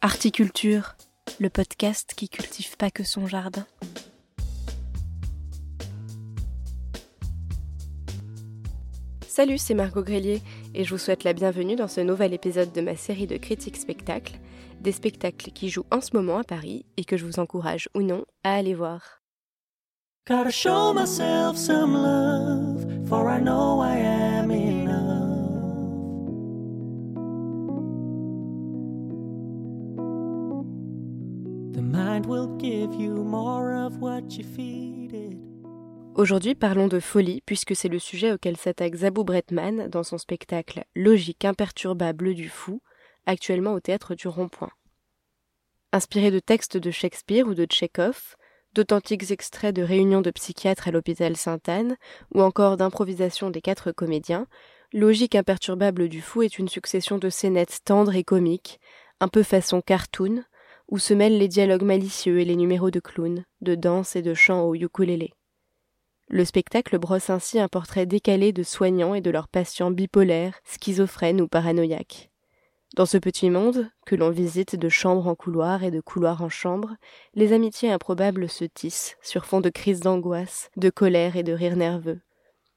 Articulture, le podcast qui cultive pas que son jardin. Salut, c'est Margot Grélier et je vous souhaite la bienvenue dans ce nouvel épisode de ma série de critiques spectacles, des spectacles qui jouent en ce moment à Paris et que je vous encourage ou non à aller voir. show myself some love, for I know I am Aujourd'hui, parlons de folie, puisque c'est le sujet auquel s'attaque Zabou Bretman dans son spectacle Logique imperturbable du fou, actuellement au théâtre du Rond-Point. Inspiré de textes de Shakespeare ou de Tchekhov, d'authentiques extraits de réunions de psychiatres à l'hôpital Sainte-Anne, ou encore d'improvisation des quatre comédiens, Logique imperturbable du fou est une succession de scénettes tendres et comiques, un peu façon cartoon, où se mêlent les dialogues malicieux et les numéros de clowns, de danse et de chant au ukulélé. Le spectacle brosse ainsi un portrait décalé de soignants et de leurs patients bipolaires, schizophrènes ou paranoïaques. Dans ce petit monde, que l'on visite de chambre en couloir et de couloir en chambre, les amitiés improbables se tissent sur fond de crises d'angoisse, de colère et de rires nerveux.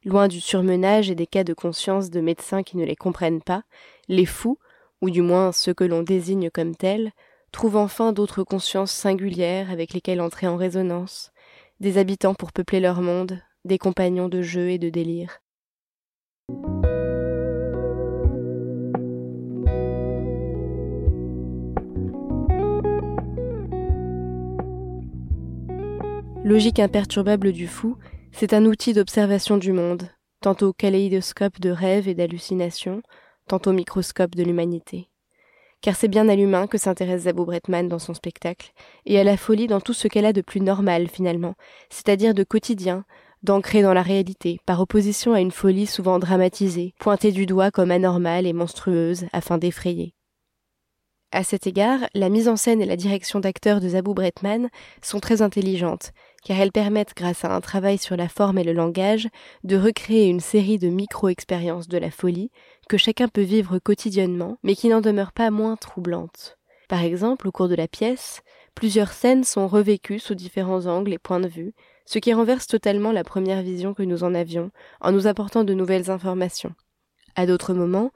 Loin du surmenage et des cas de conscience de médecins qui ne les comprennent pas, les fous, ou du moins ceux que l'on désigne comme tels, trouvent enfin d'autres consciences singulières avec lesquelles entrer en résonance, des habitants pour peupler leur monde, des compagnons de jeu et de délire. Logique imperturbable du fou, c'est un outil d'observation du monde, tantôt kaléidoscope de rêves et d'hallucinations, tantôt microscope de l'humanité car c'est bien à l'humain que s'intéresse Zabou Bretman dans son spectacle, et à la folie dans tout ce qu'elle a de plus normal finalement, c'est-à-dire de quotidien, d'ancré dans la réalité, par opposition à une folie souvent dramatisée, pointée du doigt comme anormale et monstrueuse afin d'effrayer. À cet égard, la mise en scène et la direction d'acteurs de Zabou Bretman sont très intelligentes, car elles permettent, grâce à un travail sur la forme et le langage, de recréer une série de micro-expériences de la folie que chacun peut vivre quotidiennement, mais qui n'en demeurent pas moins troublantes. Par exemple, au cours de la pièce, plusieurs scènes sont revécues sous différents angles et points de vue, ce qui renverse totalement la première vision que nous en avions, en nous apportant de nouvelles informations. À d'autres moments,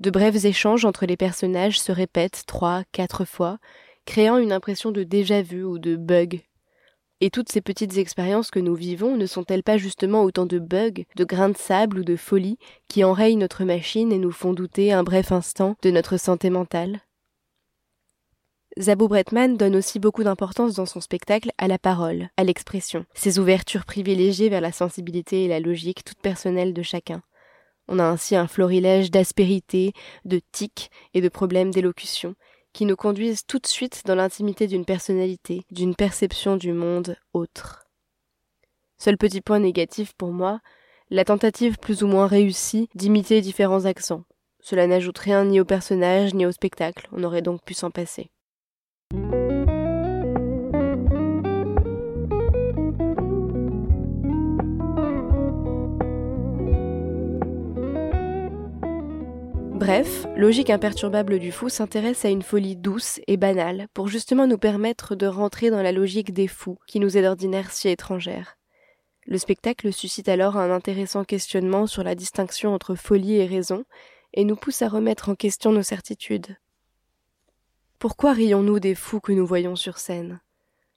de brefs échanges entre les personnages se répètent trois, quatre fois, créant une impression de déjà-vu ou de bug. Et toutes ces petites expériences que nous vivons ne sont-elles pas justement autant de bugs, de grains de sable ou de folie qui enrayent notre machine et nous font douter un bref instant de notre santé mentale? Zabou Bretman donne aussi beaucoup d'importance dans son spectacle à la parole, à l'expression, ses ouvertures privilégiées vers la sensibilité et la logique toute personnelle de chacun. On a ainsi un florilège d'aspérité, de tics et de problèmes d'élocution qui nous conduisent tout de suite dans l'intimité d'une personnalité, d'une perception du monde autre. Seul petit point négatif pour moi, la tentative plus ou moins réussie d'imiter différents accents. Cela n'ajoute rien ni au personnage ni au spectacle, on aurait donc pu s'en passer. Bref, Logique imperturbable du fou s'intéresse à une folie douce et banale pour justement nous permettre de rentrer dans la logique des fous qui nous est d'ordinaire si étrangère. Le spectacle suscite alors un intéressant questionnement sur la distinction entre folie et raison et nous pousse à remettre en question nos certitudes. Pourquoi rions-nous des fous que nous voyons sur scène?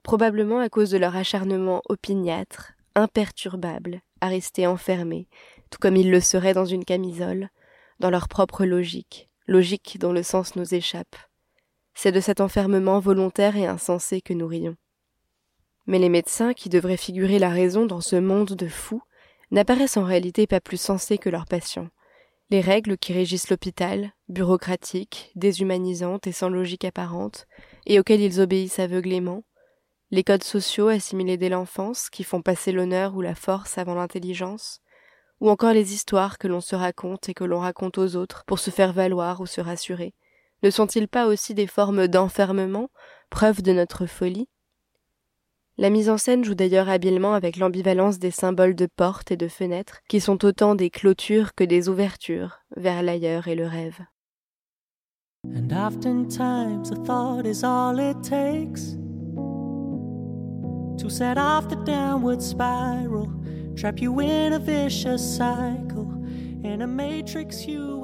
Probablement à cause de leur acharnement opiniâtre, imperturbable, à rester enfermés, tout comme ils le seraient dans une camisole, dans leur propre logique, logique dont le sens nous échappe. C'est de cet enfermement volontaire et insensé que nous rions. Mais les médecins, qui devraient figurer la raison dans ce monde de fous, n'apparaissent en réalité pas plus sensés que leurs patients. Les règles qui régissent l'hôpital, bureaucratiques, déshumanisantes et sans logique apparente, et auxquelles ils obéissent aveuglément, les codes sociaux assimilés dès l'enfance qui font passer l'honneur ou la force avant l'intelligence, ou encore les histoires que l'on se raconte et que l'on raconte aux autres pour se faire valoir ou se rassurer, ne sont-ils pas aussi des formes d'enfermement, preuve de notre folie? La mise en scène joue d'ailleurs habilement avec l'ambivalence des symboles de portes et de fenêtres, qui sont autant des clôtures que des ouvertures vers l'ailleurs et le rêve. And oftentimes a thought is all it takes to set off the downward spiral,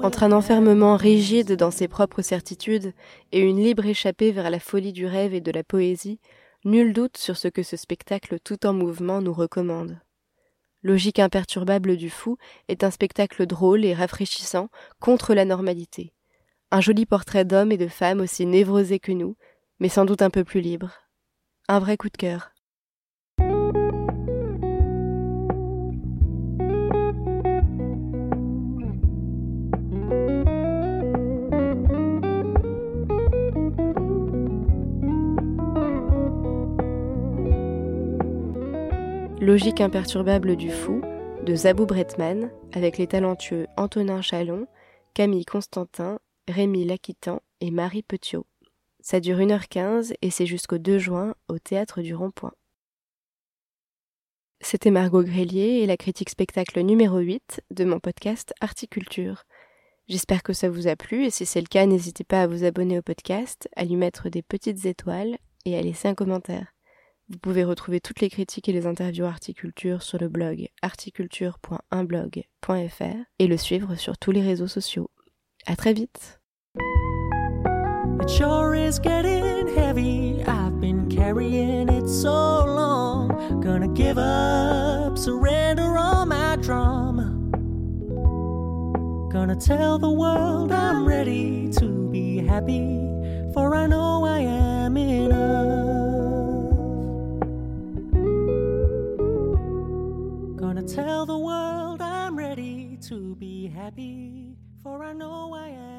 Entre un enfermement rigide dans ses propres certitudes et une libre échappée vers la folie du rêve et de la poésie, nul doute sur ce que ce spectacle tout en mouvement nous recommande. Logique imperturbable du fou est un spectacle drôle et rafraîchissant contre la normalité. Un joli portrait d'hommes et de femmes aussi névrosés que nous, mais sans doute un peu plus libres. Un vrai coup de cœur. Logique imperturbable du fou de Zabou Bretman avec les talentueux Antonin Chalon, Camille Constantin, Rémi Laquitan et Marie Petiot. Ça dure 1h15 et c'est jusqu'au 2 juin au théâtre du Rond-Point. C'était Margot Grélier et la critique spectacle numéro 8 de mon podcast Articulture. J'espère que ça vous a plu et si c'est le cas, n'hésitez pas à vous abonner au podcast, à lui mettre des petites étoiles et à laisser un commentaire. Vous pouvez retrouver toutes les critiques et les interviews Articulture sur le blog articulture.unblog.fr et le suivre sur tous les réseaux sociaux. À très vite. It sure is getting heavy. I've been carrying it so long. Gonna give up, surrender all my drama. Gonna tell the world I'm ready to be happy, for I know I am enough. For I know I am.